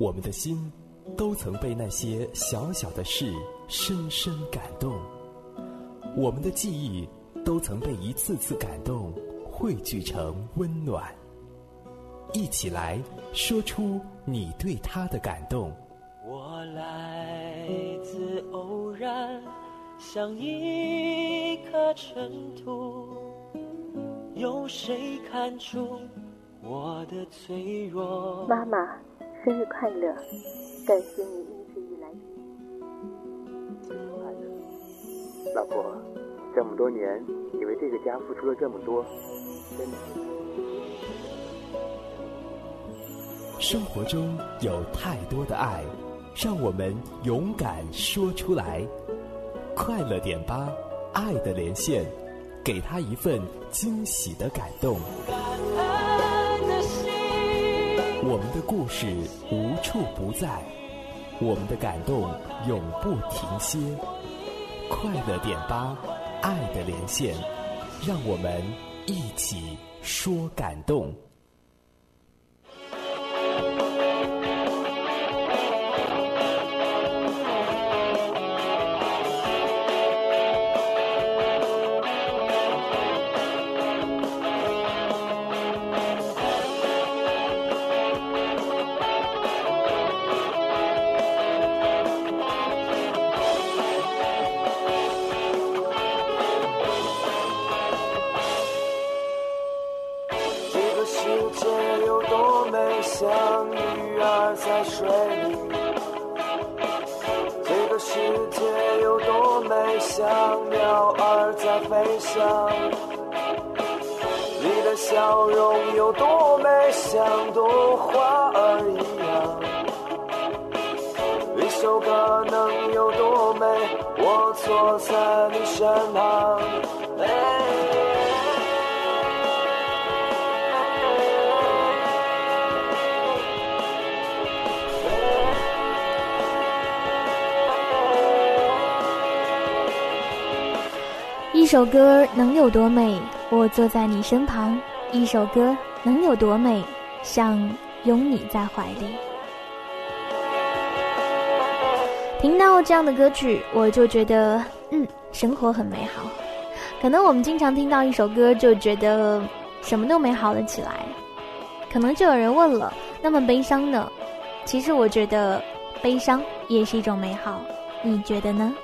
我们的心都曾被那些小小的事深深感动，我们的记忆都曾被一次次感动汇聚成温暖。一起来说出你对他的感动。我来自偶然，像一颗尘土，有谁看出我的脆弱？妈妈，生日快乐！感谢你一直以来。快乐，老婆，这么多年，你为这个家付出了这么多，真的。生活中有太多的爱，让我们勇敢说出来。快乐点吧，爱的连线，给他一份惊喜的感动。我们的故事无处不在，我们的感动永不停歇。快乐点吧，爱的连线，让我们一起说感动。飞翔，你的笑容有多美，像朵花儿一样。一首歌能有多美，我坐在你身旁。一首歌能有多美，我坐在你身旁。一首歌能有多美，像拥你在怀里。听到这样的歌曲，我就觉得，嗯，生活很美好。可能我们经常听到一首歌，就觉得什么都美好了起来。可能就有人问了，那么悲伤呢？其实我觉得，悲伤也是一种美好。你觉得呢？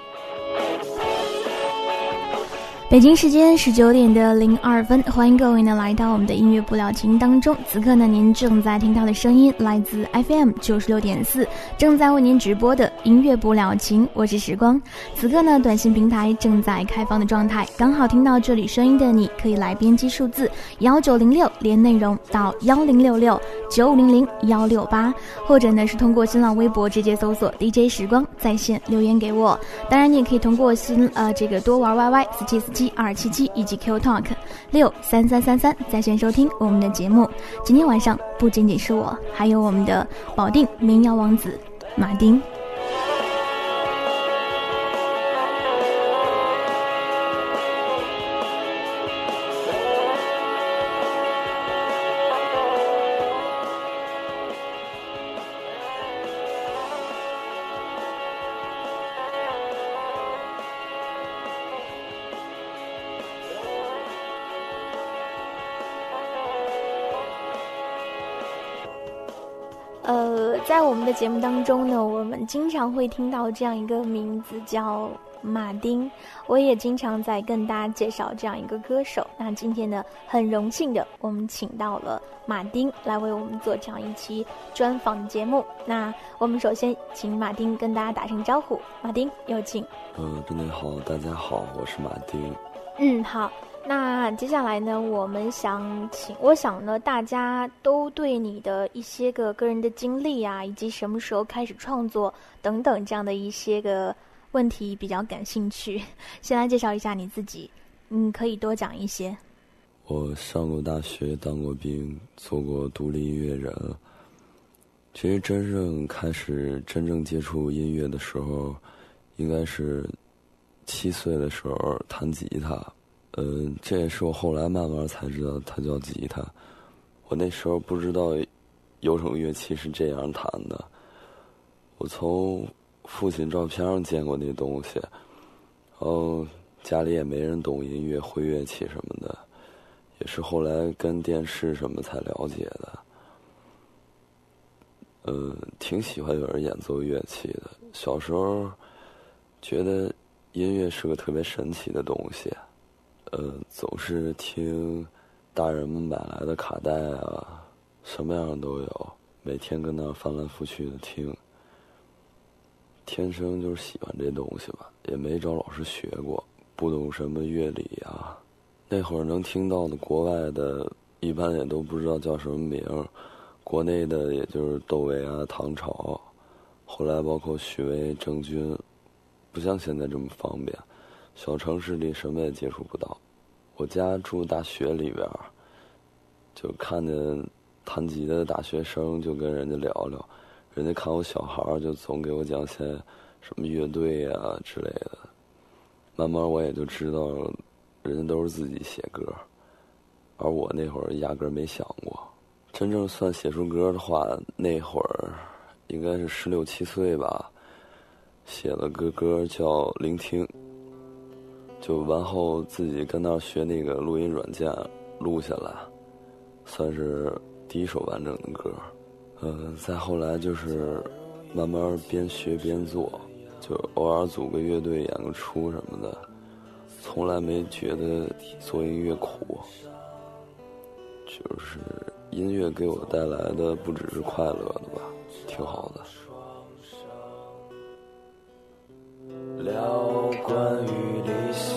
北京时间十九点的零二分，欢迎各位呢来到我们的音乐不了情当中。此刻呢，您正在听到的声音来自 FM 九十六点四，正在为您直播的音乐不了情，我是时光。此刻呢，短信平台正在开放的状态，刚好听到这里声音的你，可以来编辑数字幺九零六连内容到幺零六六九五零零幺六八，或者呢是通过新浪微博直接搜索 DJ 时光在线留言给我。当然，你也可以通过新呃这个多玩 YY 四七四。七二七七以及 Q Talk 六三三三三在线收听我们的节目。今天晚上不仅仅是我，还有我们的保定民谣王子马丁。在我们的节目当中呢，我们经常会听到这样一个名字叫马丁，我也经常在跟大家介绍这样一个歌手。那今天呢，很荣幸的，我们请到了马丁来为我们做这样一期专访节目。那我们首先请马丁跟大家打声招呼，马丁有请。嗯，真的好，大家好，我是马丁。嗯，好。那接下来呢，我们想请，我想呢，大家都对你的一些个个人的经历啊，以及什么时候开始创作等等这样的一些个问题比较感兴趣。先来介绍一下你自己，嗯，可以多讲一些。我上过大学，当过兵，做过独立音乐人。其实真正开始真正接触音乐的时候，应该是七岁的时候弹吉他。嗯，这也是我后来慢慢才知道，它叫吉他。我那时候不知道有种乐器是这样弹的，我从父亲照片上见过那东西，然后家里也没人懂音乐、会乐器什么的，也是后来跟电视什么才了解的。嗯，挺喜欢有人演奏乐器的。小时候觉得音乐是个特别神奇的东西，呃，总是听大人们买来的卡带啊，什么样都有，每天跟那翻来覆去的听。天生就是喜欢这东西吧，也没找老师学过，不懂什么乐理啊。那会儿能听到的国外的，一般也都不知道叫什么名儿。国内的也就是窦唯啊、唐朝，后来包括许巍、郑钧，不像现在这么方便，小城市里什么也接触不到。我家住大学里边，就看见弹吉他的大学生，就跟人家聊聊。人家看我小孩儿，就总给我讲些什么乐队啊之类的。慢慢我也就知道，人家都是自己写歌，而我那会儿压根儿没想过。真正算写出歌的话，那会儿应该是十六七岁吧，写了个歌叫《聆听》，就完后自己跟那儿学那个录音软件录下来，算是第一首完整的歌。嗯，再后来就是慢慢边学边做，就偶尔组个乐队演个出什么的，从来没觉得做音乐苦，就是音乐给我带来的不只是快乐的吧，挺好的。聊关于理想，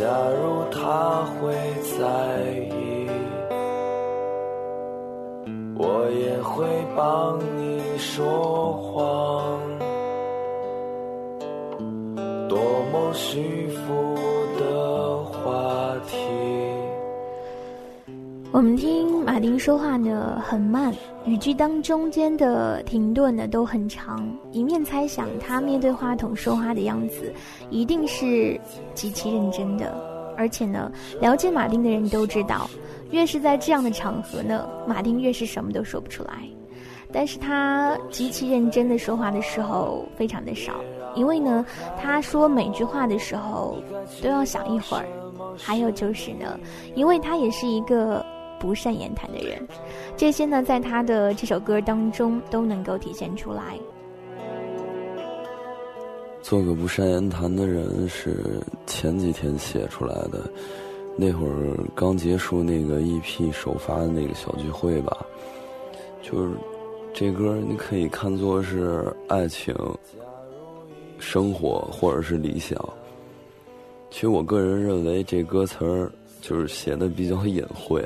假如他会在意。我也会帮你说谎，多么虚浮的话题。我们听马丁说话呢很慢，语句当中间的停顿呢都很长，一面猜想他面对话筒说话的样子一定是极其认真的，而且呢，了解马丁的人都知道。越是在这样的场合呢，马丁越是什么都说不出来。但是他极其认真的说话的时候非常的少，因为呢，他说每句话的时候都要想一会儿。还有就是呢，因为他也是一个不善言谈的人，这些呢，在他的这首歌当中都能够体现出来。做个不善言谈的人是前几天写出来的。那会儿刚结束那个 EP 首发的那个小聚会吧，就是这歌你可以看作是爱情、生活或者是理想。其实我个人认为这歌词儿就是写的比较隐晦。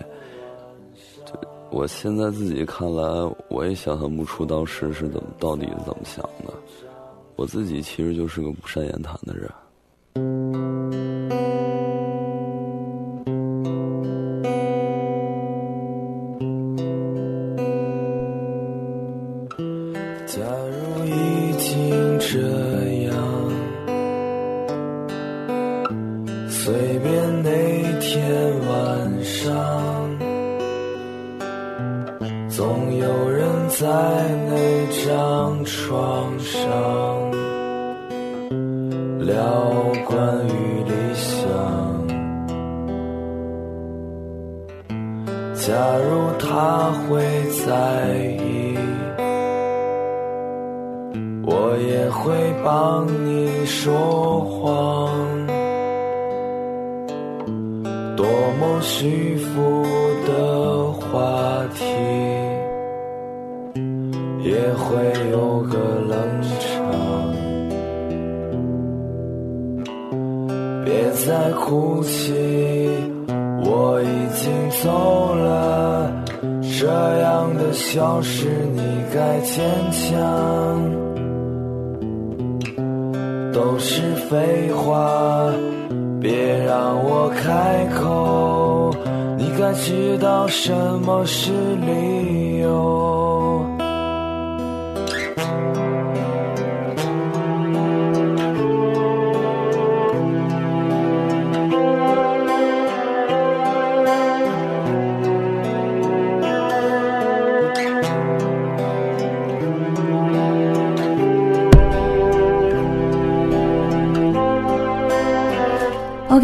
我现在自己看来我也想象不出当时是怎么到底怎么想的。我自己其实就是个不善言谈的人。假如已经这假如他会在意我也会帮你说谎。多么虚浮的话题也会有个冷场。别再哭泣。我已经走了这样的消失你该坚强。都是废话别让我开口你该知道什么是理由。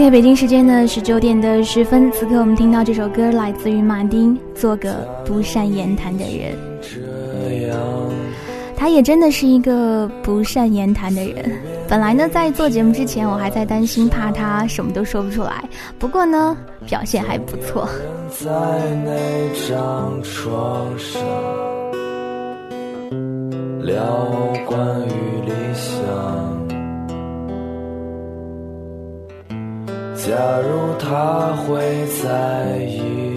OK，北京时间呢十九点的十分，此刻我们听到这首歌来自于马丁，《做个不善言谈的人》。他也真的是一个不善言谈的人。本来呢，在做节目之前，我还在担心，怕他什么都说不出来。不过呢，表现还不错。在那张床上聊关于假如他会在意，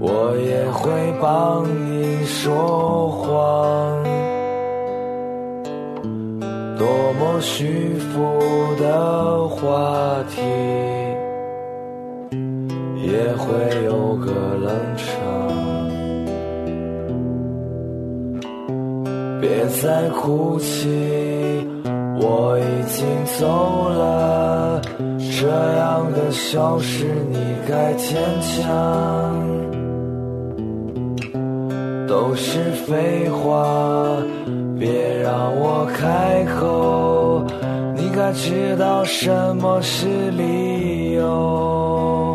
我也会帮你说谎。多么虚浮的话题，也会有个冷场。别再哭泣，我已经走了。这样的小事你该坚强，都是废话，别让我开口。你该知道什么是理由。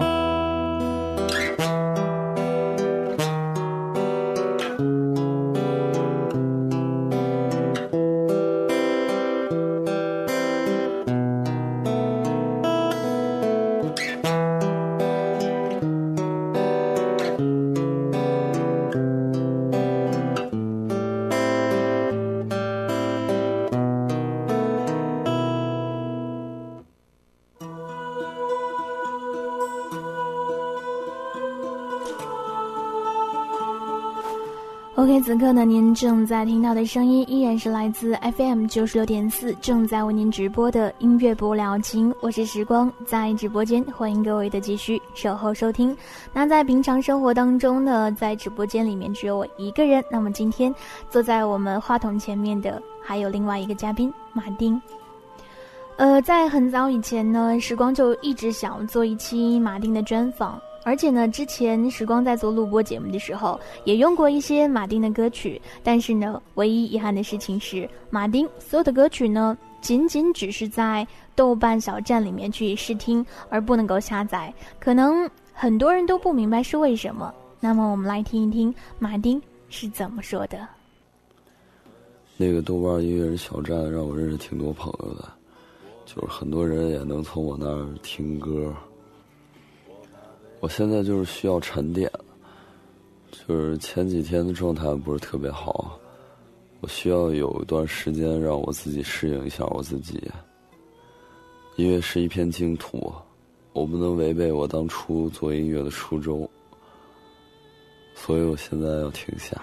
刻呢，您正在听到的声音依然是来自 FM 九十六点四，正在为您直播的音乐不了情。我是时光，在直播间欢迎各位的继续守候收听。那在平常生活当中呢，在直播间里面只有我一个人。那么今天坐在我们话筒前面的还有另外一个嘉宾马丁。呃，在很早以前呢，时光就一直想做一期马丁的专访。而且呢，之前时光在做录播节目的时候，也用过一些马丁的歌曲。但是呢，唯一遗憾的事情是，马丁所有的歌曲呢，仅仅只是在豆瓣小站里面去试听，而不能够下载。可能很多人都不明白是为什么。那么，我们来听一听马丁是怎么说的。那个豆瓣音乐人小站让我认识挺多朋友的，就是很多人也能从我那儿听歌。我现在就是需要沉淀，就是前几天的状态不是特别好，我需要有一段时间让我自己适应一下我自己。音乐是一片净土，我不能违背我当初做音乐的初衷，所以我现在要停下，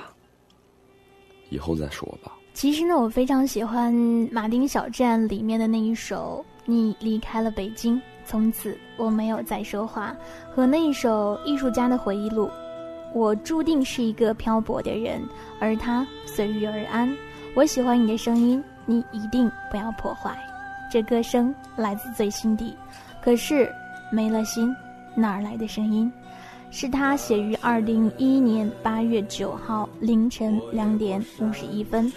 以后再说吧。其实呢，我非常喜欢马丁小站里面的那一首《你离开了北京》。从此我没有再说话，和那一首艺术家的回忆录。我注定是一个漂泊的人，而他随遇而安。我喜欢你的声音，你一定不要破坏。这歌声来自最心底，可是没了心，哪儿来的声音？是他写于二零一一年八月九号凌晨两点五十一分。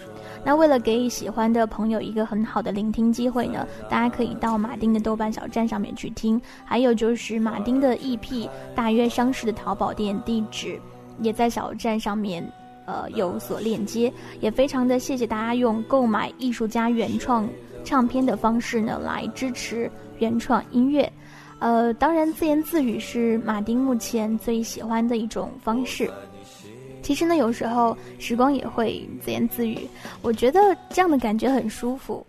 那为了给喜欢的朋友一个很好的聆听机会呢，大家可以到马丁的豆瓣小站上面去听，还有就是马丁的 EP 大约上市的淘宝店地址，也在小站上面，呃有所链接，也非常的谢谢大家用购买艺术家原创唱片的方式呢来支持原创音乐，呃当然自言自语是马丁目前最喜欢的一种方式。其实呢，有时候时光也会自言自语，我觉得这样的感觉很舒服。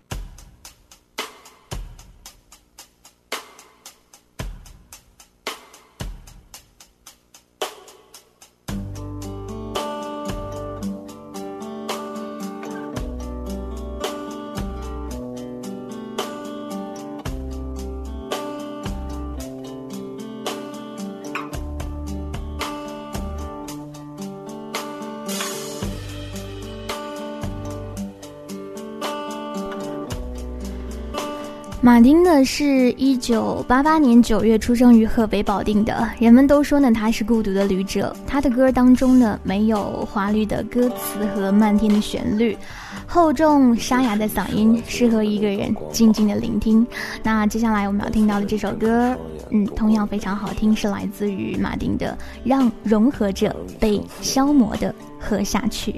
马丁呢，是一九八八年九月出生于河北保定的。人们都说呢，他是孤独的旅者。他的歌当中呢，没有华丽的歌词和漫天的旋律，厚重沙哑的嗓音，适合一个人静静的聆听。那接下来我们要听到的这首歌，嗯，同样非常好听，是来自于马丁的《让融合着被消磨的喝下去》。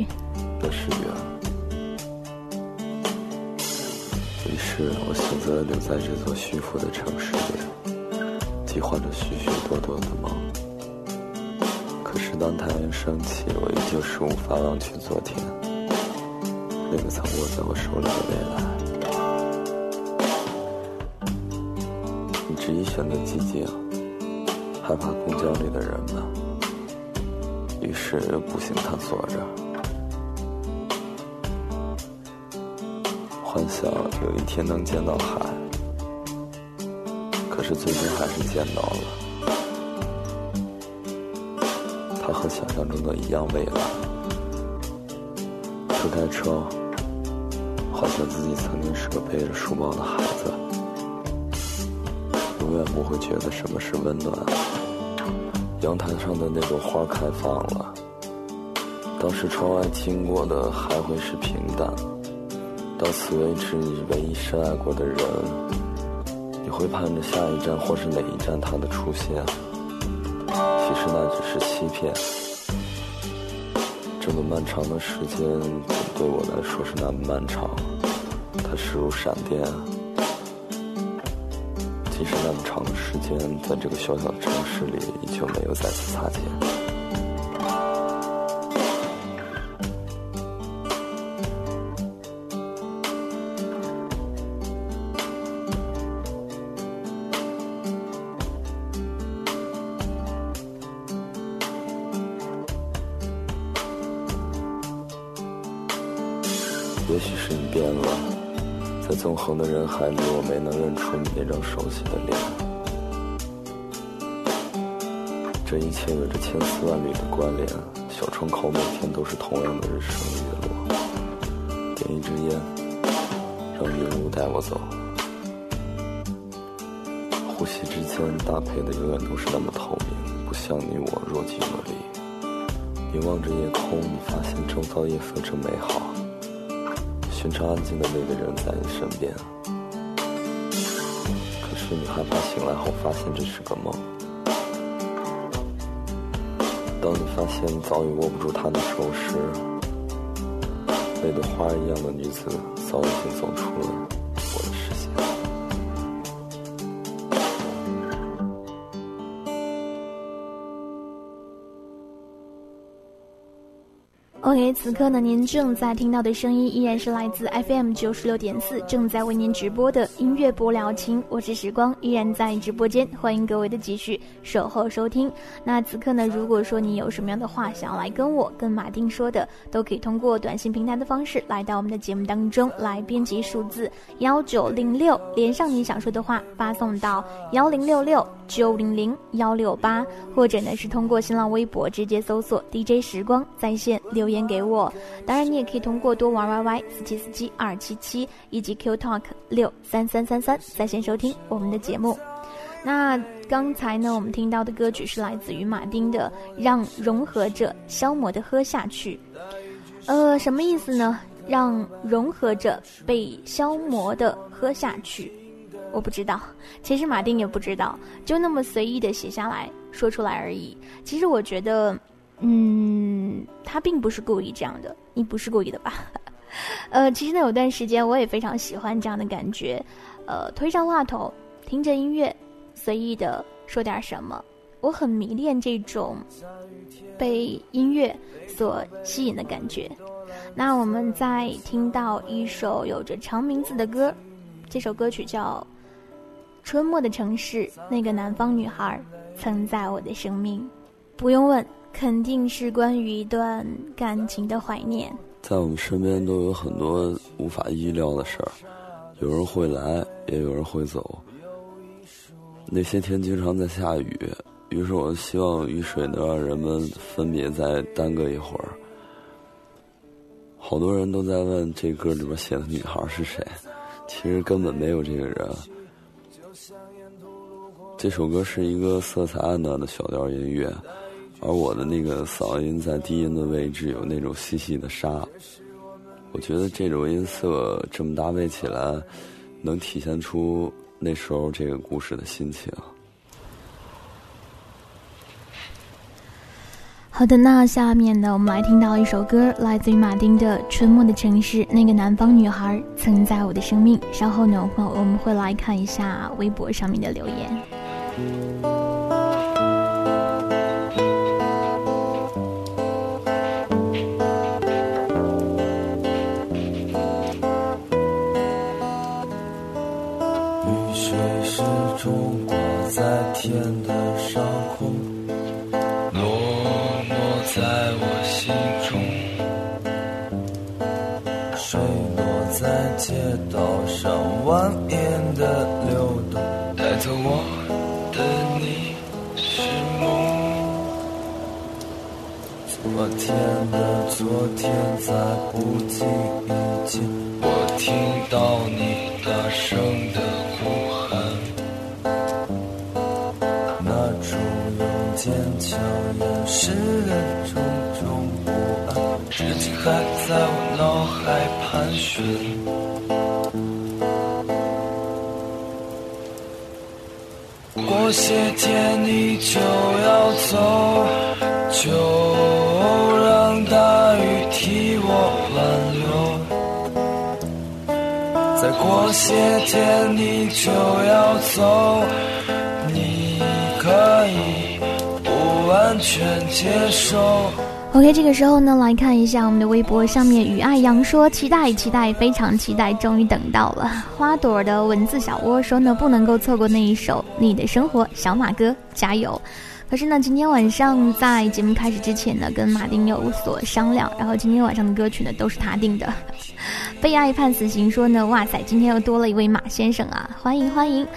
的誓言。是我选择留在这座虚浮的城市里，计划着许许多多的梦。可是当太阳升起，我依旧是无法忘却昨天。那个曾握在我手里的未来，你执意选择寂静，害怕公交里的人们，于是步行探索着，想有一天能见到海，可是最终还是见到了，它和想象中的一样蔚蓝。推开窗。好像自己曾经是个背着书包的孩子，永远不会觉得什么是温暖。阳台上的那朵花开放了，当时窗外经过的还会是平淡。到此为止，你唯一深爱过的人，你会盼着下一站或是哪一站他的出现。其实那只是欺骗。这么漫长的时间，对我来说是那么漫长。它驶如闪电，即使那么长的时间，在这个小小的城市里，依旧没有再次擦肩。在纵横的人海里，我没能认出你那张熟悉的脸。这一切有着千丝万缕的关联，小窗口每天都是同样的日升月落。点一支烟，让云雾带我走。呼吸之间搭配的永远都是那么透明，不像你我若即若离。凝望着夜空，你发现周遭夜色真美好。平常安静的那个人在你身边，可是你害怕醒来后发现这是个梦。当你发现早已握不住他的手时，那朵花一样的女子早已经走出了。OK，此刻呢，您正在听到的声音依然是来自 FM 九十六点四，正在为您直播的音乐不聊情，我是时光，依然在直播间，欢迎各位的继续守候收听。那此刻呢，如果说你有什么样的话想要来跟我、跟马丁说的，都可以通过短信平台的方式来到我们的节目当中来编辑数字幺九零六，连上你想说的话，发送到幺零六六九零零幺六八，或者呢是通过新浪微博直接搜索 DJ 时光在线留言。给我，当然你也可以通过多玩 YY 四七四七二七七以及 Q Talk 六三三三三在线收听我们的节目。那刚才呢，我们听到的歌曲是来自于马丁的《让融合着消磨的喝下去》。呃，什么意思呢？让融合着被消磨的喝下去，我不知道。其实马丁也不知道，就那么随意的写下来说出来而已。其实我觉得。嗯，他并不是故意这样的，你不是故意的吧？呃，其实呢，有段时间我也非常喜欢这样的感觉，呃，推上话筒，听着音乐，随意的说点什么，我很迷恋这种被音乐所吸引的感觉。那我们再听到一首有着长名字的歌，这首歌曲叫《春末的城市》，那个南方女孩曾在我的生命，不用问。肯定是关于一段感情的怀念。在我们身边都有很多无法预料的事儿，有人会来，也有人会走。那些天经常在下雨，于是我希望雨水能让人们分别再耽搁一会儿。好多人都在问这歌里边写的女孩是谁，其实根本没有这个人。这首歌是一个色彩暗淡的小调音乐。而我的那个嗓音在低音的位置有那种细细的沙，我觉得这种音色这么搭配起来，能体现出那时候这个故事的心情。好的，那下面呢，我们来听到一首歌，来自于马丁的《春末的城市》，那个南方女孩曾在我的生命。稍后呢，我们会来看一下微博上面的留言。在天的上空，落寞在我心中。水落在街道上蜿蜒的流动，带走我的你是梦。昨天的昨天在不经意间，我听到你大声的掩饰的种种不安，至今还在我脑海盘旋。过些天你就要走，就让大雨替我挽留。再过些天你就要走，全接受。OK，这个时候呢，来看一下我们的微博上面，雨爱阳说期待期待，非常期待，终于等到了。花朵的文字小窝说呢，不能够错过那一首《你的生活》，小马哥加油。可是呢，今天晚上在节目开始之前呢，跟马丁有所商量，然后今天晚上的歌曲呢都是他定的。被爱判死刑说呢，哇塞，今天又多了一位马先生啊，欢迎欢迎。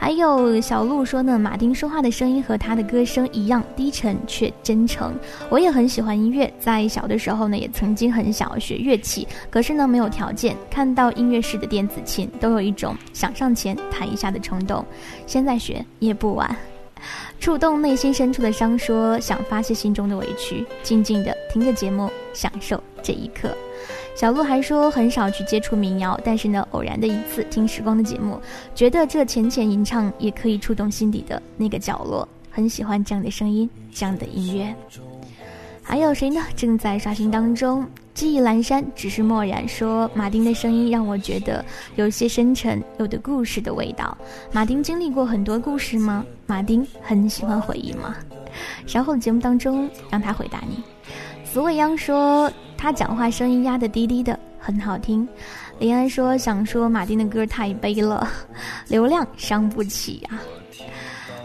还有小鹿说呢，马丁说话的声音和他的歌声一样低沉却真诚。我也很喜欢音乐，在小的时候呢，也曾经很想要学乐器，可是呢没有条件。看到音乐室的电子琴，都有一种想上前弹一下的冲动。现在学也不晚。触动内心深处的伤，说想发泄心中的委屈，静静的听着节目，享受这一刻。小鹿还说很少去接触民谣，但是呢，偶然的一次听时光的节目，觉得这浅浅吟唱也可以触动心底的那个角落，很喜欢这样的声音，这样的音乐。还有谁呢？正在刷新当中，记忆阑珊，只是漠然。说马丁的声音让我觉得有些深沉，有的故事的味道。马丁经历过很多故事吗？马丁很喜欢回忆吗？稍后的节目当中让他回答你。死未央说他讲话声音压得低低的，很好听。林安说想说马丁的歌太悲了，流量伤不起啊。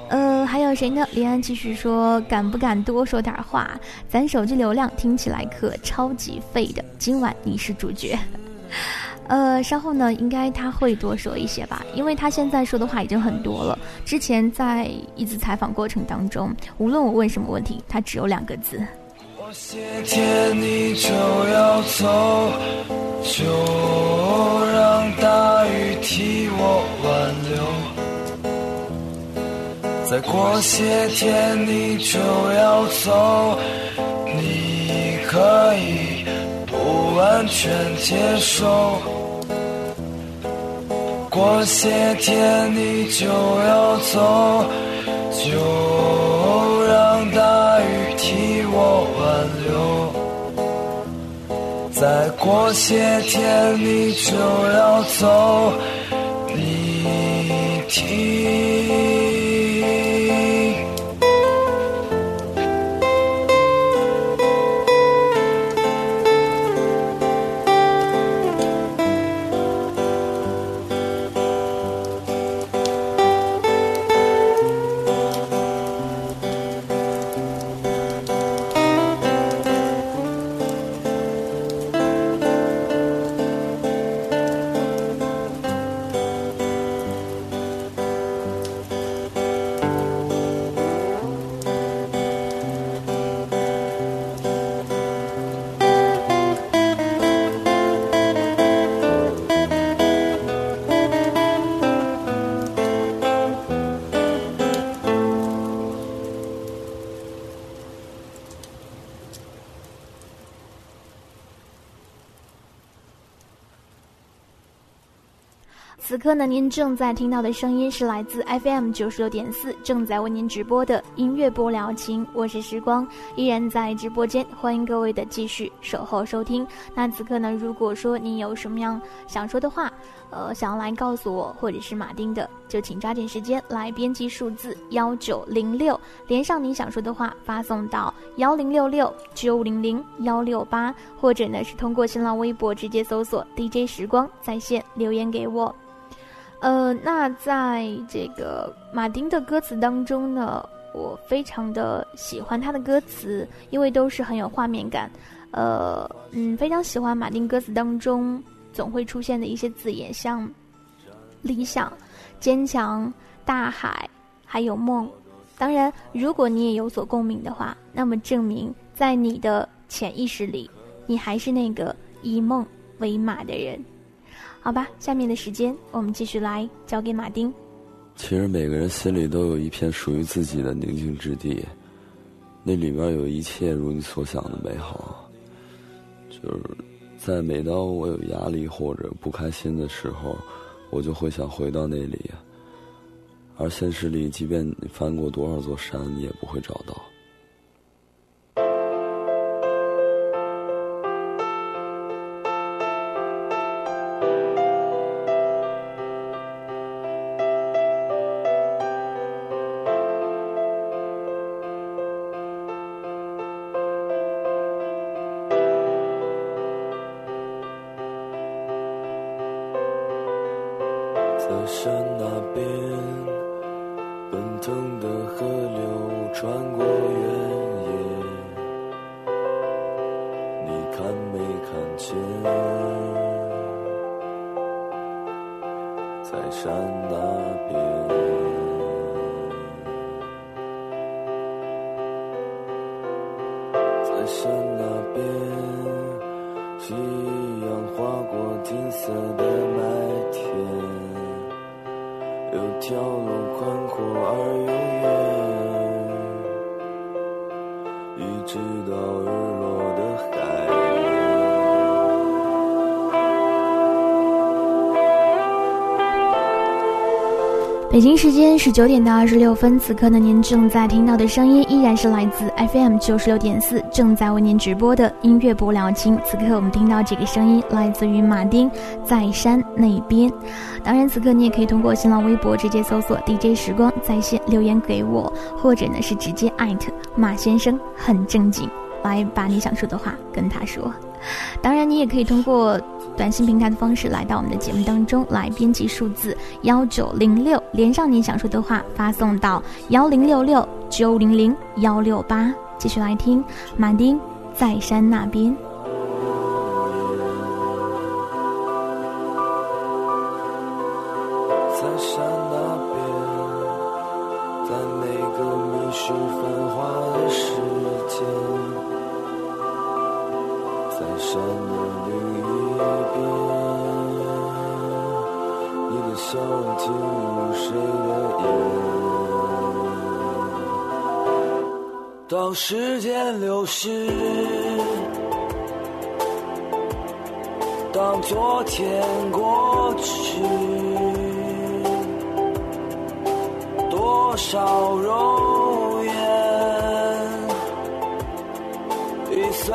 呃，还有谁呢？林安继续说，敢不敢多说点话？咱手机流量听起来可超级废的。今晚你是主角。呃，稍后呢，应该他会多说一些吧，因为他现在说的话已经很多了。之前在一次采访过程当中，无论我问什么问题，他只有两个字。过些天你就要走，就让大雨替我挽留。再过些天你就要走，你可以不完全接受。过些天你就要走，就再过些天你就要走，你听。刻呢，您正在听到的声音是来自 FM 九十六点四，正在为您直播的音乐播聊情。我是时光，依然在直播间，欢迎各位的继续守候收听。那此刻呢，如果说您有什么样想说的话，呃，想要来告诉我或者是马丁的，就请抓紧时间来编辑数字幺九零六，连上您想说的话，发送到幺零六六九零零幺六八，或者呢是通过新浪微博直接搜索 DJ 时光在线留言给我。呃，那在这个马丁的歌词当中呢，我非常的喜欢他的歌词，因为都是很有画面感。呃，嗯，非常喜欢马丁歌词当中总会出现的一些字眼，像理想、坚强、大海，还有梦。当然，如果你也有所共鸣的话，那么证明在你的潜意识里，你还是那个以梦为马的人。好吧，下面的时间我们继续来交给马丁。其实每个人心里都有一片属于自己的宁静之地，那里面有一切如你所想的美好。就是在每当我有压力或者不开心的时候，我就会想回到那里。而现实里，即便你翻过多少座山，你也不会找到。山那边奔腾的河流穿过原野你看没看见在山那边。这条路宽阔而悠远一直到日落的海。北京时间十九点到二十六分，此刻呢，您正在听到的声音依然是来自 FM 九十六点四，正在为您直播的音乐播聊情。此刻我们听到这个声音来自于马丁，在山那边。当然，此刻你也可以通过新浪微博直接搜索 DJ 时光在线留言给我，或者呢是直接艾特马先生很正经，来把你想说的话跟他说。当然，你也可以通过。短信平台的方式来到我们的节目当中来编辑数字幺九零六，连上您想说的话，发送到幺零六六九零零幺六八。继续来听马丁在山那边。当时间流逝，当昨天过去，多少容颜已岁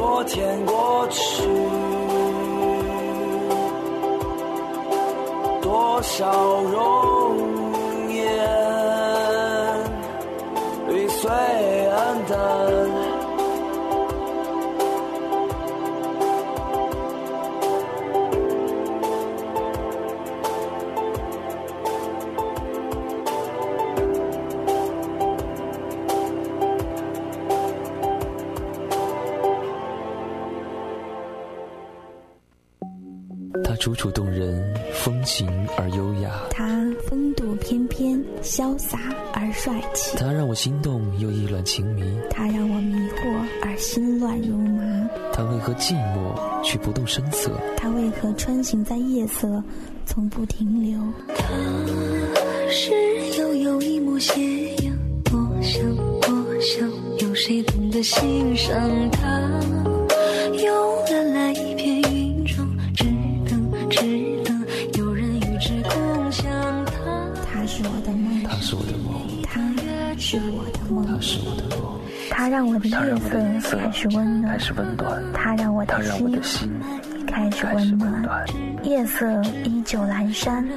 昨天过去。多少荣楚楚动人，风情而优雅；他风度翩翩，潇洒而帅气；他让我心动又意乱情迷；他让我迷惑而心乱如麻。他为何寂寞却不动声色？他为何穿行在夜色，从不停留？他是悠悠一抹斜阳，我想，我想，有谁懂得欣赏它？让我的夜色开始温暖，开始温暖，它让我的心心开始。温暖。夜色依旧阑珊，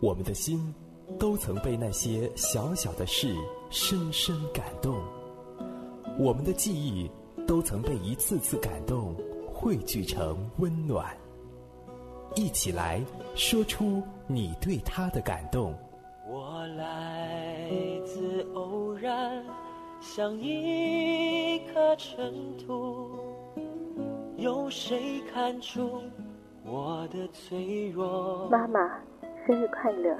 我们的心都曾被那些小小的事深深感动，我们的记忆都曾被一次次感动汇聚成温暖。一起来说出你对他的感动。我来自偶然，像一颗尘土，有谁看出我的脆弱？妈妈，生日快乐！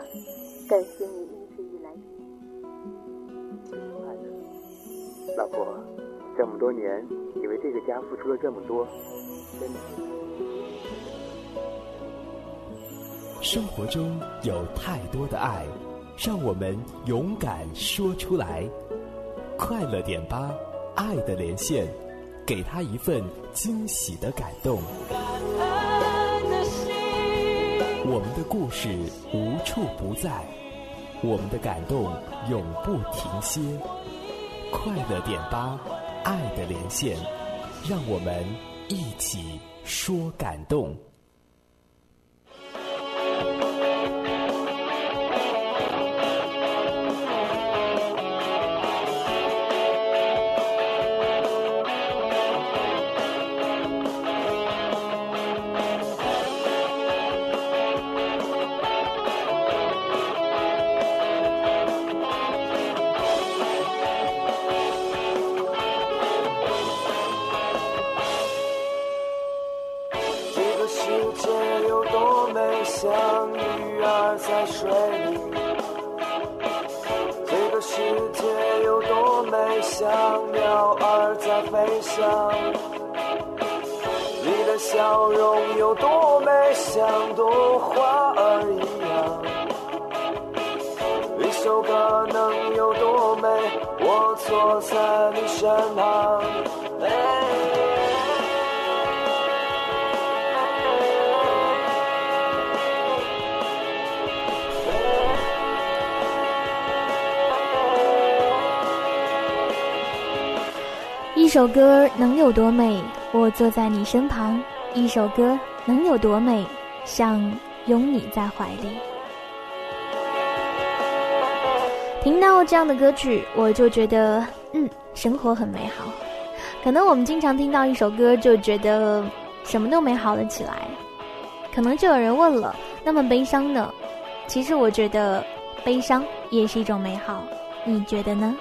感谢你一直以来。老婆，这么多年，你为这个家付出了这么多，真的。生活中有太多的爱，让我们勇敢说出来。快乐点吧，爱的连线，给他一份惊喜的感动。我们的故事无处不在，我们的感动永不停歇。快乐点吧，爱的连线，让我们一起说感动。飞翔。你的笑容有多美，像朵花儿一样。一首歌能有多美，我坐在你身旁。一首歌能有多美？我坐在你身旁。一首歌能有多美？像拥你在怀里。听到这样的歌曲，我就觉得，嗯，生活很美好。可能我们经常听到一首歌，就觉得什么都美好了起来。可能就有人问了，那么悲伤呢？其实我觉得，悲伤也是一种美好。你觉得呢？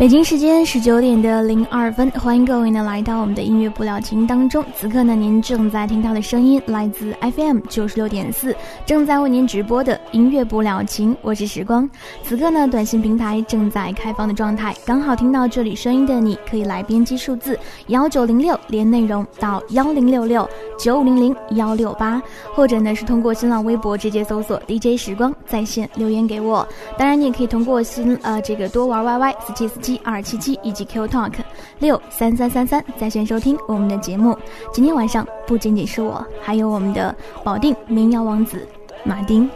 北京时间十九点的零二分，欢迎各位呢来到我们的音乐不了情当中。此刻呢，您正在听到的声音来自 FM 九十六点四，正在为您直播的音乐不了情，我是时光。此刻呢，短信平台正在开放的状态，刚好听到这里声音的你，可以来编辑数字幺九零六连内容到幺零六六九五零零幺六八，或者呢是通过新浪微博直接搜索 DJ 时光在线留言给我。当然，你也可以通过新呃这个多玩 YY 四七四七二七七以及 Q Talk 六三三三三在线收听我们的节目。今天晚上不仅仅是我，还有我们的保定民谣王子马丁。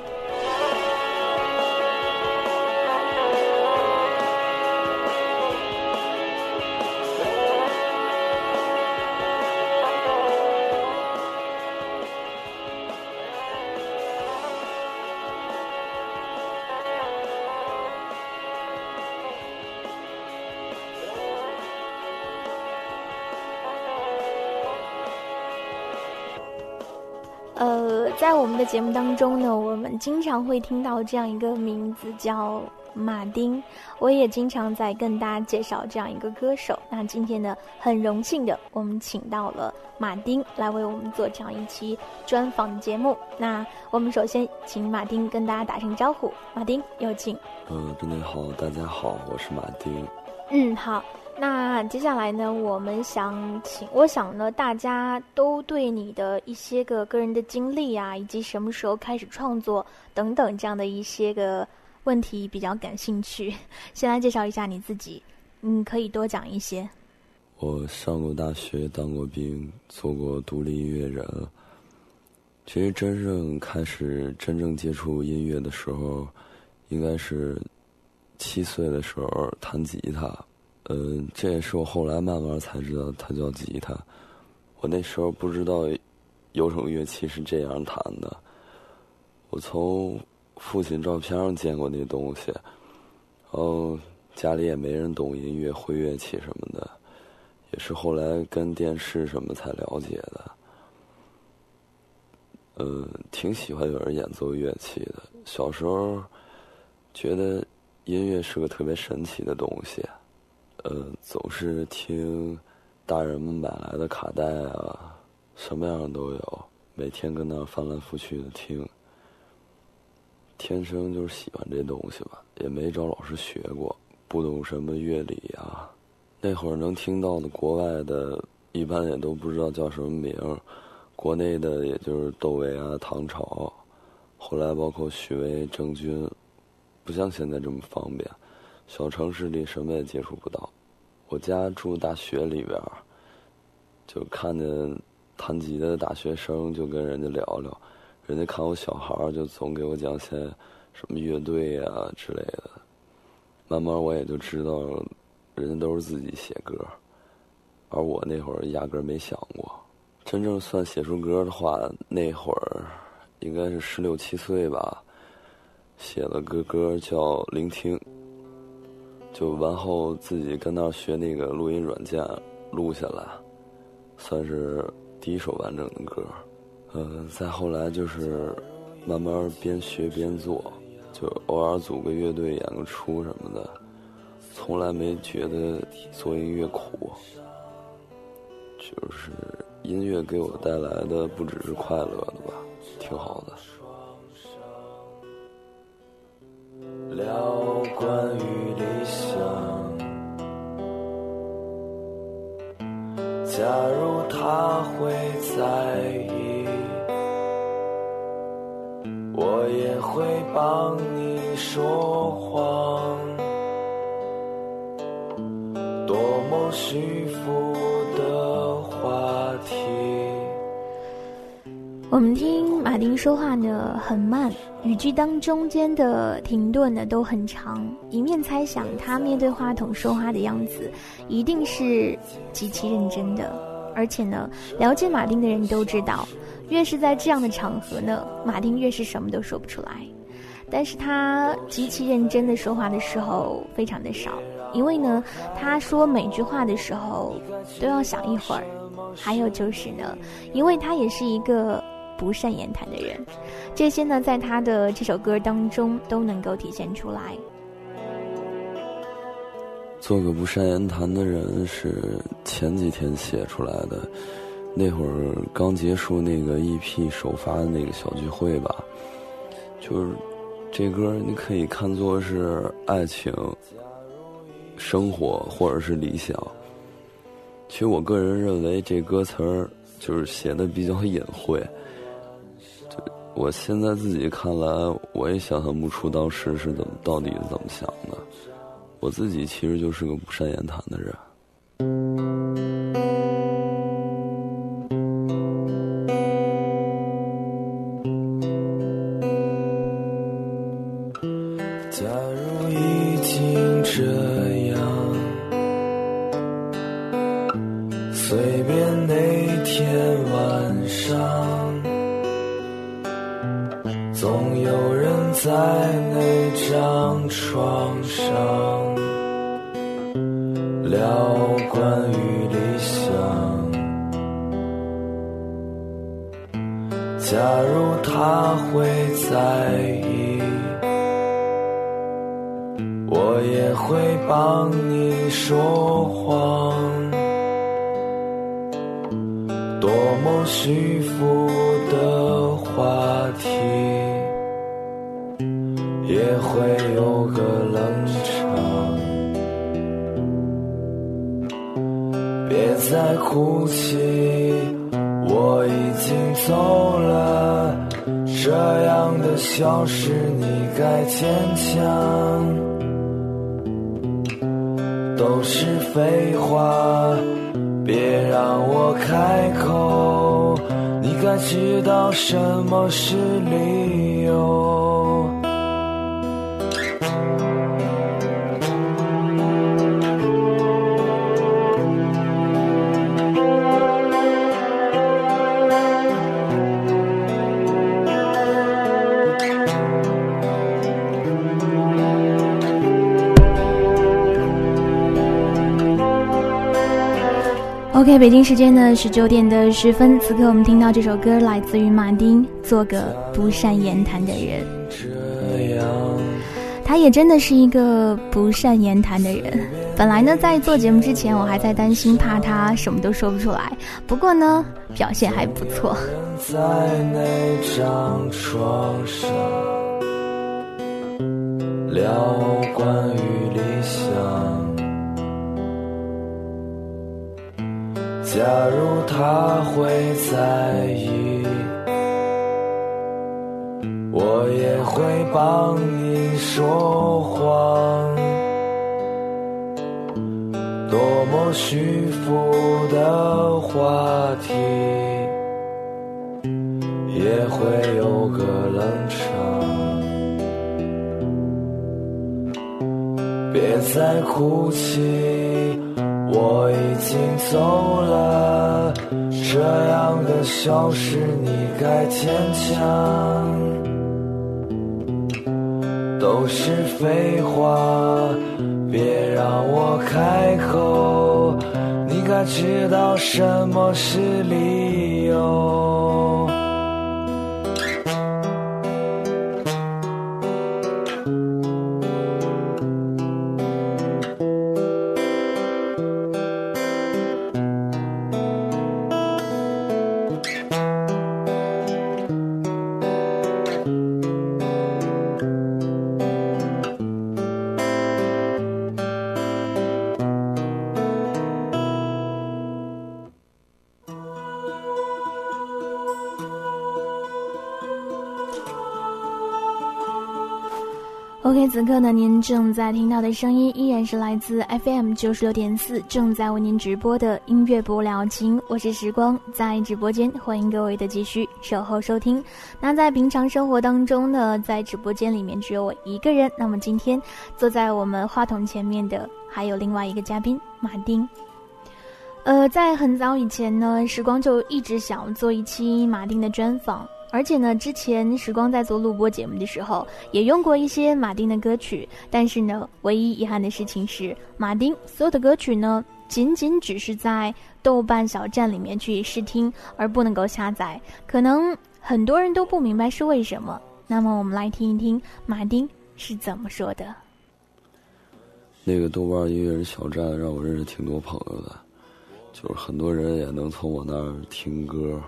在我们的节目当中呢，我们经常会听到这样一个名字叫马丁，我也经常在跟大家介绍这样一个歌手。那今天呢，很荣幸的，我们请到了马丁来为我们做这样一期专访的节目。那我们首先请马丁跟大家打声招呼，马丁有请。嗯，真的好，大家好，我是马丁。嗯，好，那接下来呢，我们想请，我想呢，大家都对你的一些个个人的经历啊，以及什么时候开始创作等等这样的一些个问题比较感兴趣。先来介绍一下你自己，嗯，可以多讲一些。我上过大学，当过兵，做过独立音乐人。其实真正开始真正接触音乐的时候，应该是七岁的时候弹吉他。嗯，这也是我后来慢慢才知道，它叫吉他。我那时候不知道有种乐器是这样弹的。我从父亲照片上见过那东西，然后家里也没人懂音乐、会乐器什么的，也是后来跟电视什么才了解的。呃，挺喜欢有人演奏乐器的。小时候觉得音乐是个特别神奇的东西。呃，总是听大人们买来的卡带啊，什么样的都有，每天跟那翻来覆去的听。天生就是喜欢这东西吧，也没找老师学过，不懂什么乐理啊。那会儿能听到的国外的，一般也都不知道叫什么名儿。国内的也就是窦唯啊、唐朝，后来包括许巍、郑钧，不像现在这么方便。小城市里什么也接触不到，我家住大学里边，就看见弹吉他的大学生，就跟人家聊聊，人家看我小孩就总给我讲些什么乐队啊之类的，慢慢我也就知道，人家都是自己写歌，而我那会儿压根儿没想过，真正算写出歌的话，那会儿应该是十六七岁吧，写了个歌叫《聆听》。就完后自己跟那学那个录音软件录下来，算是第一首完整的歌。嗯，再后来就是慢慢边学边做，就偶尔组个乐队演个出什么的，从来没觉得做音乐苦。就是音乐给我带来的不只是快乐的吧，挺好的。聊关于理想，假如他会在意，我也会帮你说谎，多么虚浮。我们听马丁说话呢，很慢。语句当中间的停顿呢都很长，一面猜想他面对话筒说话的样子，一定是极其认真的。而且呢，了解马丁的人都知道，越是在这样的场合呢，马丁越是什么都说不出来。但是他极其认真的说话的时候非常的少，因为呢，他说每句话的时候都要想一会儿。还有就是呢，因为他也是一个。不善言谈的人，这些呢，在他的这首歌当中都能够体现出来。做个不善言谈的人是前几天写出来的，那会儿刚结束那个 EP 首发的那个小聚会吧。就是这歌，你可以看作是爱情、生活或者是理想。其实我个人认为，这歌词儿就是写的比较隐晦。我现在自己看来，我也想象不出当时是怎么到底怎么想的。我自己其实就是个不善言谈的人。假如他会在意，我也会帮你说谎。多么虚浮的话题。也会有个冷场。别再哭泣，我已经走，消失你该坚强，都是废话，别让我开口，你该知道什么是理由。OK，北京时间的十九点的十分，此刻我们听到这首歌来自于马丁，《做个不善言谈的人》。他也真的是一个不善言谈的人。本来呢，在做节目之前，我还在担心，怕他什么都说不出来。不过呢，表现还不错。在那张床上聊关于理想。假如他会在意，我也会帮你说谎。多么虚浮的话题，也会有个冷场。别再哭泣。我已经走了，这样的小事你该坚强，都是废话，别让我开口，你该知道什么是理由。此刻呢，您正在听到的声音依然是来自 FM 九十六点四，正在为您直播的音乐不了情。我是时光，在直播间欢迎各位的继续守候收听。那在平常生活当中呢，在直播间里面只有我一个人。那么今天坐在我们话筒前面的还有另外一个嘉宾马丁。呃，在很早以前呢，时光就一直想做一期马丁的专访。而且呢，之前时光在做录播节目的时候，也用过一些马丁的歌曲。但是呢，唯一遗憾的事情是，马丁所有的歌曲呢，仅仅只是在豆瓣小站里面去试听，而不能够下载。可能很多人都不明白是为什么。那么，我们来听一听马丁是怎么说的。那个豆瓣音乐人小站让我认识挺多朋友的，就是很多人也能从我那儿听歌。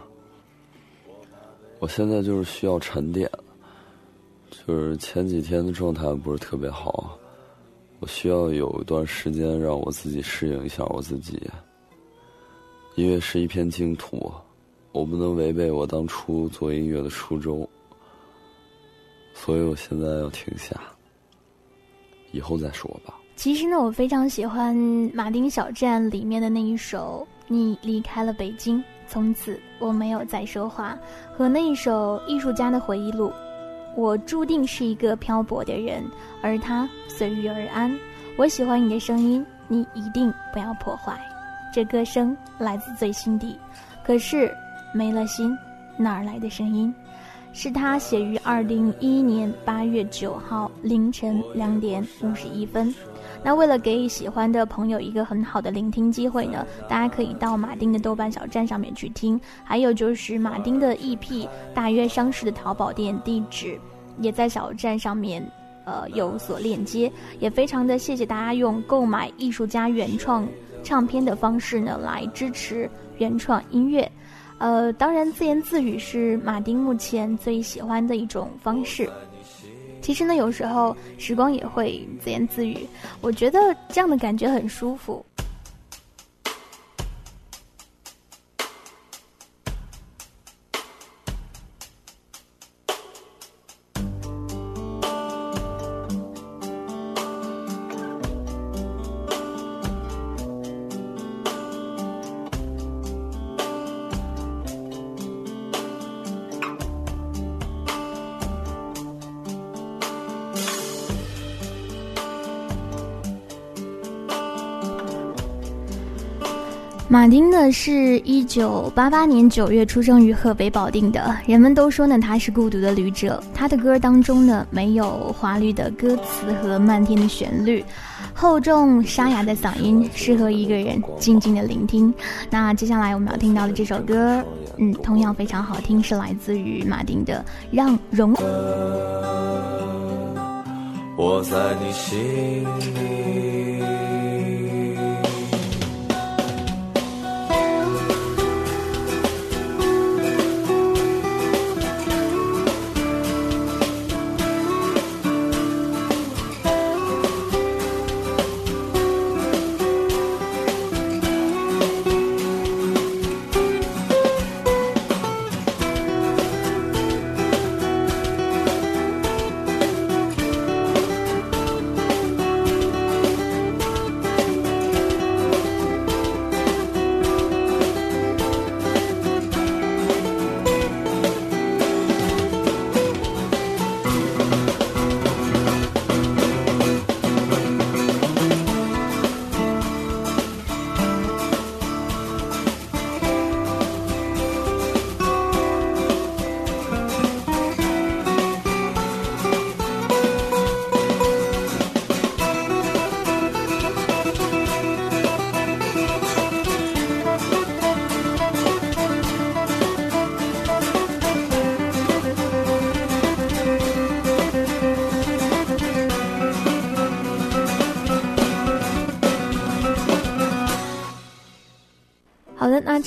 我现在就是需要沉淀，就是前几天的状态不是特别好，我需要有一段时间让我自己适应一下我自己。音乐是一片净土，我不能违背我当初做音乐的初衷，所以我现在要停下，以后再说吧。其实呢，我非常喜欢《马丁小站》里面的那一首《你离开了北京》。从此我没有再说话，和那一首艺术家的回忆录。我注定是一个漂泊的人，而他随遇而安。我喜欢你的声音，你一定不要破坏。这歌声来自最心底，可是没了心，哪儿来的声音？是他写于二零一一年八月九号凌晨两点五十一分。那为了给喜欢的朋友一个很好的聆听机会呢，大家可以到马丁的豆瓣小站上面去听，还有就是马丁的 EP 大约上市的淘宝店地址，也在小站上面，呃有所链接，也非常的谢谢大家用购买艺术家原创唱片的方式呢来支持原创音乐，呃，当然自言自语是马丁目前最喜欢的一种方式。其实呢，有时候时光也会自言自语，我觉得这样的感觉很舒服。马丁呢，是一九八八年九月出生于河北保定的。人们都说呢，他是孤独的旅者。他的歌当中呢，没有华丽的歌词和漫天的旋律，厚重沙哑的嗓音适合一个人静静的聆听。那接下来我们要听到的这首歌，嗯，同样非常好听，是来自于马丁的《让荣》。我在你心里。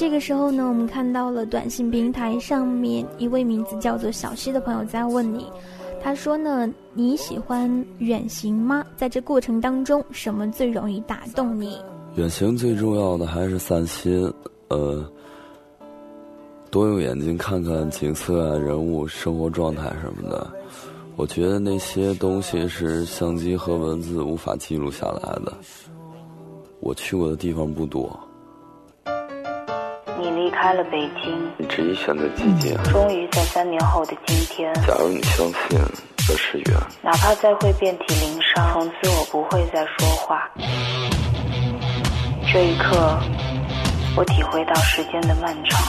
这个时候呢，我们看到了短信平台上面一位名字叫做小溪的朋友在问你，他说呢，你喜欢远行吗？在这过程当中，什么最容易打动你？远行最重要的还是散心，呃，多用眼睛看看景色啊、人物、生活状态什么的。我觉得那些东西是相机和文字无法记录下来的。我去过的地方不多。你离开了北京，你执意选择寂静。终于在三年后的今天，假如你相信这是缘，哪怕再会遍体鳞伤，从此我不会再说话。这一刻，我体会到时间的漫长。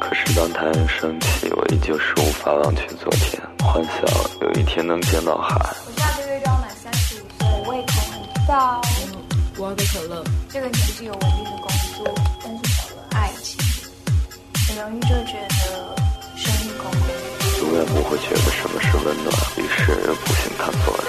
可是当太阳升起，我依旧是无法忘却昨天，幻想有一天能见到海。到我要杯可乐。这个年纪有稳定的工作，但是少了爱情，很容易就觉得生命空空。永远不会觉得什么是温暖，于是不停探索着。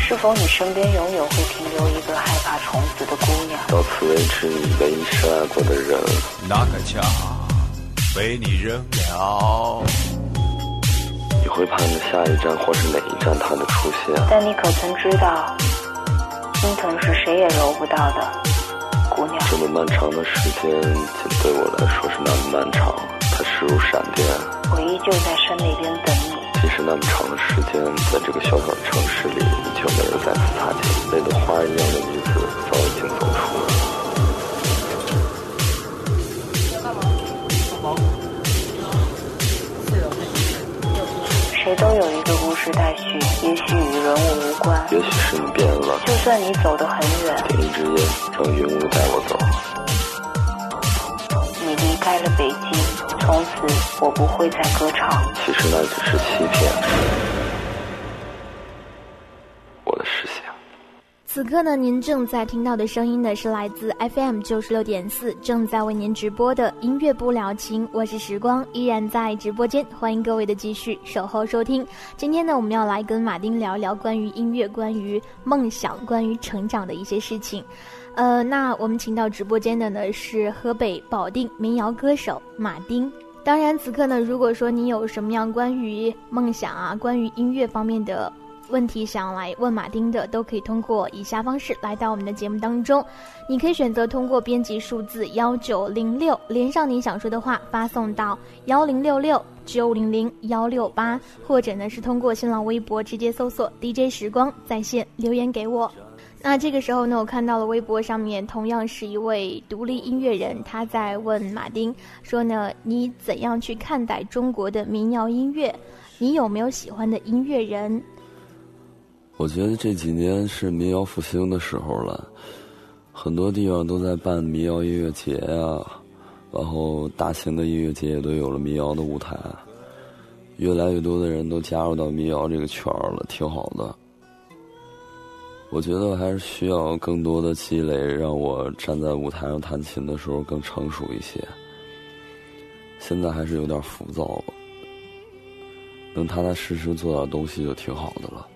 是否你身边永远会停留一个害怕虫子的姑娘？到此为止，你唯一深爱过的人，那个家。被你扔了，你会盼着下一站或是哪一站他的出现？但你可曾知道，心疼是谁也揉不到的，姑娘。这么漫长的时间，仅对我来说是那么漫长，它势如闪电。我依旧在山那边等你。即使那么长的时间，在这个小小的城市里，依旧没有再次擦肩。那朵花一样的女子，早已经走谁都有一个故事待续，也许与人物无关。也许是你变了。就算你走得很远，点一支烟，让云雾带我走。你离开了北京，从此我不会再歌唱。其实那只是欺骗。此刻呢，您正在听到的声音呢，是来自 FM 九十六点四，正在为您直播的音乐不了情。我是时光，依然在直播间，欢迎各位的继续守候收听。今天呢，我们要来跟马丁聊一聊关于音乐、关于梦想、关于成长的一些事情。呃，那我们请到直播间的呢是河北保定民谣歌手马丁。当然，此刻呢，如果说你有什么样关于梦想啊、关于音乐方面的，问题想要来问马丁的，都可以通过以下方式来到我们的节目当中。你可以选择通过编辑数字幺九零六，连上你想说的话，发送到幺零六六九零零幺六八，或者呢是通过新浪微博直接搜索 DJ 时光在线留言给我。那这个时候呢，我看到了微博上面同样是一位独立音乐人，他在问马丁说呢：“你怎样去看待中国的民谣音乐？你有没有喜欢的音乐人？”我觉得这几年是民谣复兴的时候了，很多地方都在办民谣音乐节啊，然后大型的音乐节也都有了民谣的舞台，越来越多的人都加入到民谣这个圈儿了，挺好的。我觉得还是需要更多的积累，让我站在舞台上弹琴的时候更成熟一些。现在还是有点浮躁，能踏踏实实做点东西就挺好的了。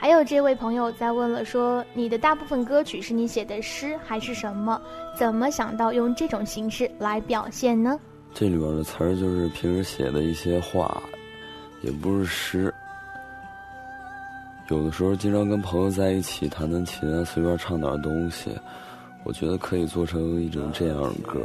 还有这位朋友在问了，说你的大部分歌曲是你写的诗还是什么？怎么想到用这种形式来表现呢？这里边的词儿就是平时写的一些话，也不是诗。有的时候经常跟朋友在一起弹弹琴啊，随便唱点东西，我觉得可以做成一种这样的歌。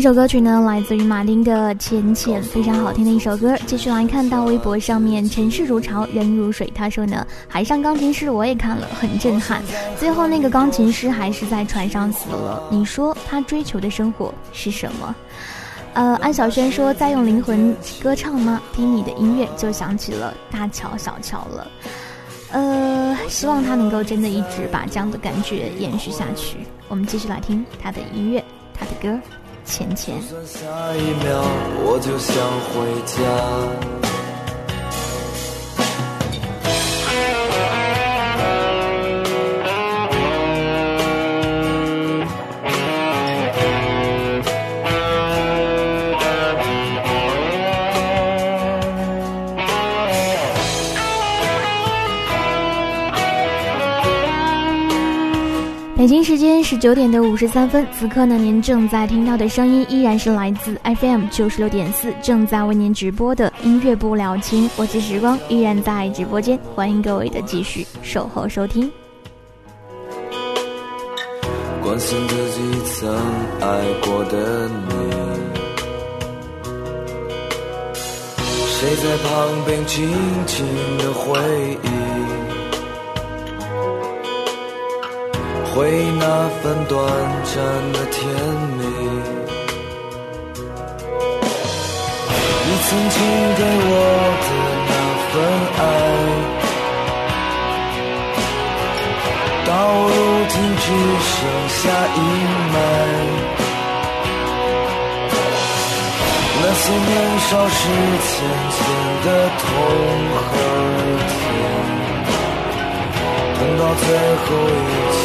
这首歌曲呢，来自于马丁的《浅浅》，非常好听的一首歌。继续来看到微博上面，尘世如潮，人如水。他说呢，海上钢琴师我也看了，很震撼。最后那个钢琴师还是在船上死了。你说他追求的生活是什么？呃，安小轩说在用灵魂歌唱吗？听你的音乐就想起了大乔小乔了。呃，希望他能够真的一直把这样的感觉延续下去。我们继续来听他的音乐，他的歌。就算下一秒我就想回家。十九点的五十三分，此刻呢，您正在听到的声音依然是来自 FM 九十六点四，正在为您直播的音乐不了情。我是时光，依然在直播间，欢迎各位的继续守候收听。关心自己曾爱过的你，谁在旁边轻轻的回忆？回忆那份短暂的甜蜜，你曾经给我的那份爱，到如今只剩下阴霾。那些年少时浅浅的痛和甜，痛到最后一起。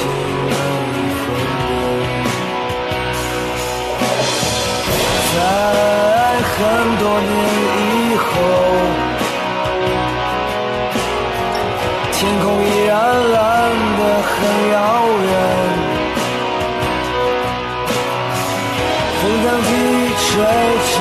在很多年以后，天空依然蓝得很遥远，风将地吹成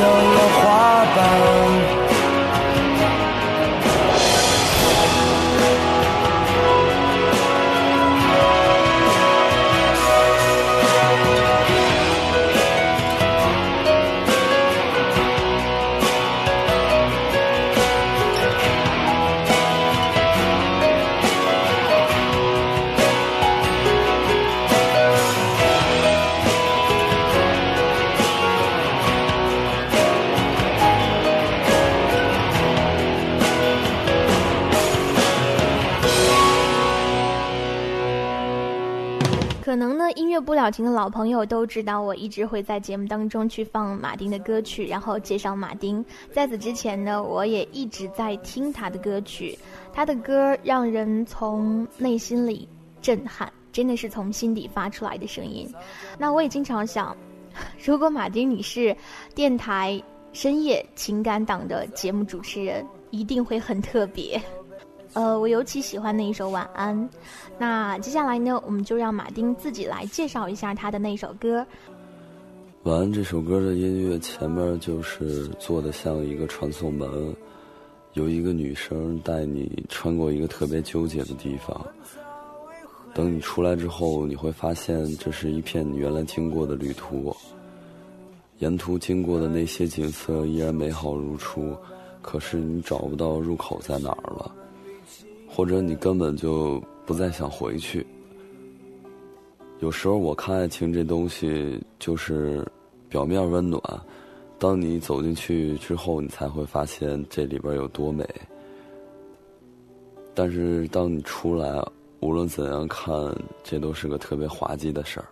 乐不了情的老朋友都知道，我一直会在节目当中去放马丁的歌曲，然后介绍马丁。在此之前呢，我也一直在听他的歌曲，他的歌让人从内心里震撼，真的是从心底发出来的声音。那我也经常想，如果马丁你是电台深夜情感档的节目主持人，一定会很特别。呃，我尤其喜欢那一首《晚安》。那接下来呢，我们就让马丁自己来介绍一下他的那首歌。《晚安》这首歌的音乐前面就是做的像一个传送门，有一个女生带你穿过一个特别纠结的地方。等你出来之后，你会发现这是一片你原来经过的旅途，沿途经过的那些景色依然美好如初，可是你找不到入口在哪儿了。或者你根本就不再想回去。有时候我看爱情这东西就是表面温暖，当你走进去之后，你才会发现这里边有多美。但是当你出来，无论怎样看，这都是个特别滑稽的事儿。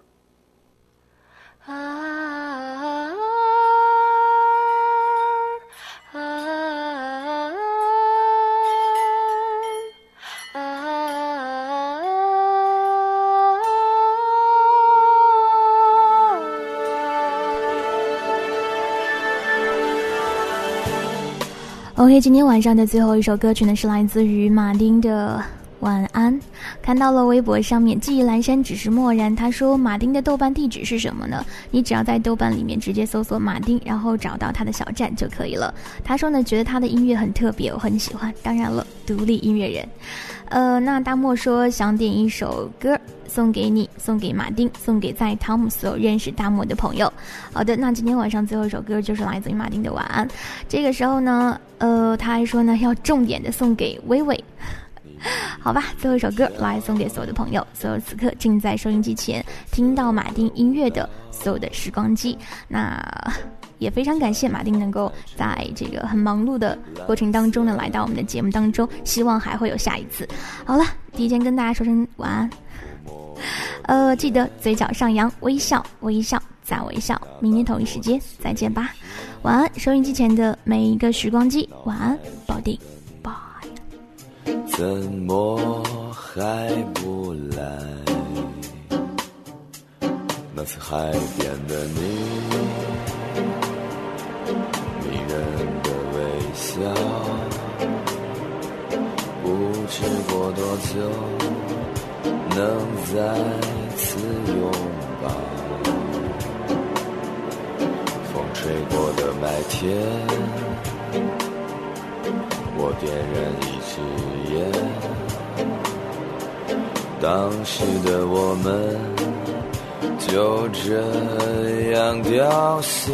OK，今天晚上的最后一首歌曲呢，是来自于马丁的《晚安》。看到了微博上面，记忆阑珊只是漠然。他说马丁的豆瓣地址是什么呢？你只要在豆瓣里面直接搜索马丁，然后找到他的小站就可以了。他说呢，觉得他的音乐很特别，我很喜欢。当然了，独立音乐人。呃，那大漠说想点一首歌送给你，送给马丁，送给在汤姆所有认识大漠的朋友。好的，那今天晚上最后一首歌就是来自于马丁的《晚安》。这个时候呢，呃，他还说呢要重点的送给微微。好吧，最后一首歌来送给所有的朋友，所有此刻正在收音机前听到马丁音乐的所有的时光机。那。也非常感谢马丁能够在这个很忙碌的过程当中呢，来到我们的节目当中，希望还会有下一次。好了，提前跟大家说声晚安。呃，记得嘴角上扬，微笑，微笑，再微笑。明天同一时间再见吧，晚安。收音机前的每一个时光机，晚安，保定，怎么还不来？那次海边的你。迷人的微笑，不知过多久能再次拥抱。风吹过的麦田，我点燃一支烟，当时的我们就这样凋谢。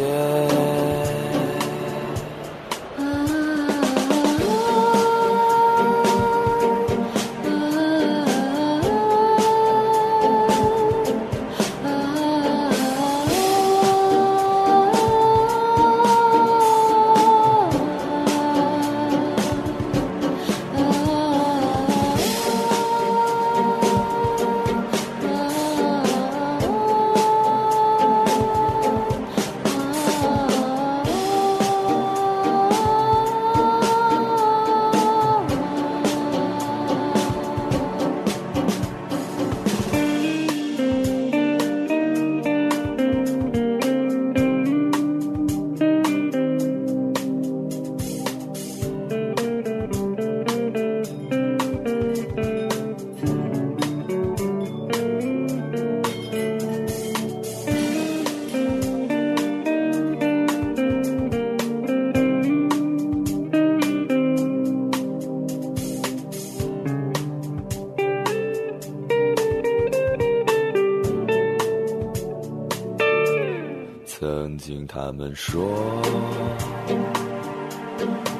他们说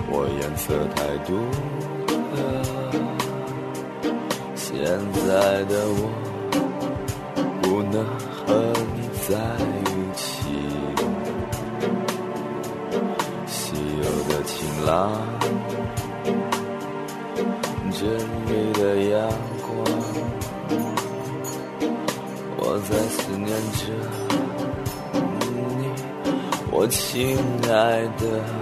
我颜色太独特，现在的我不能和你在。亲爱的。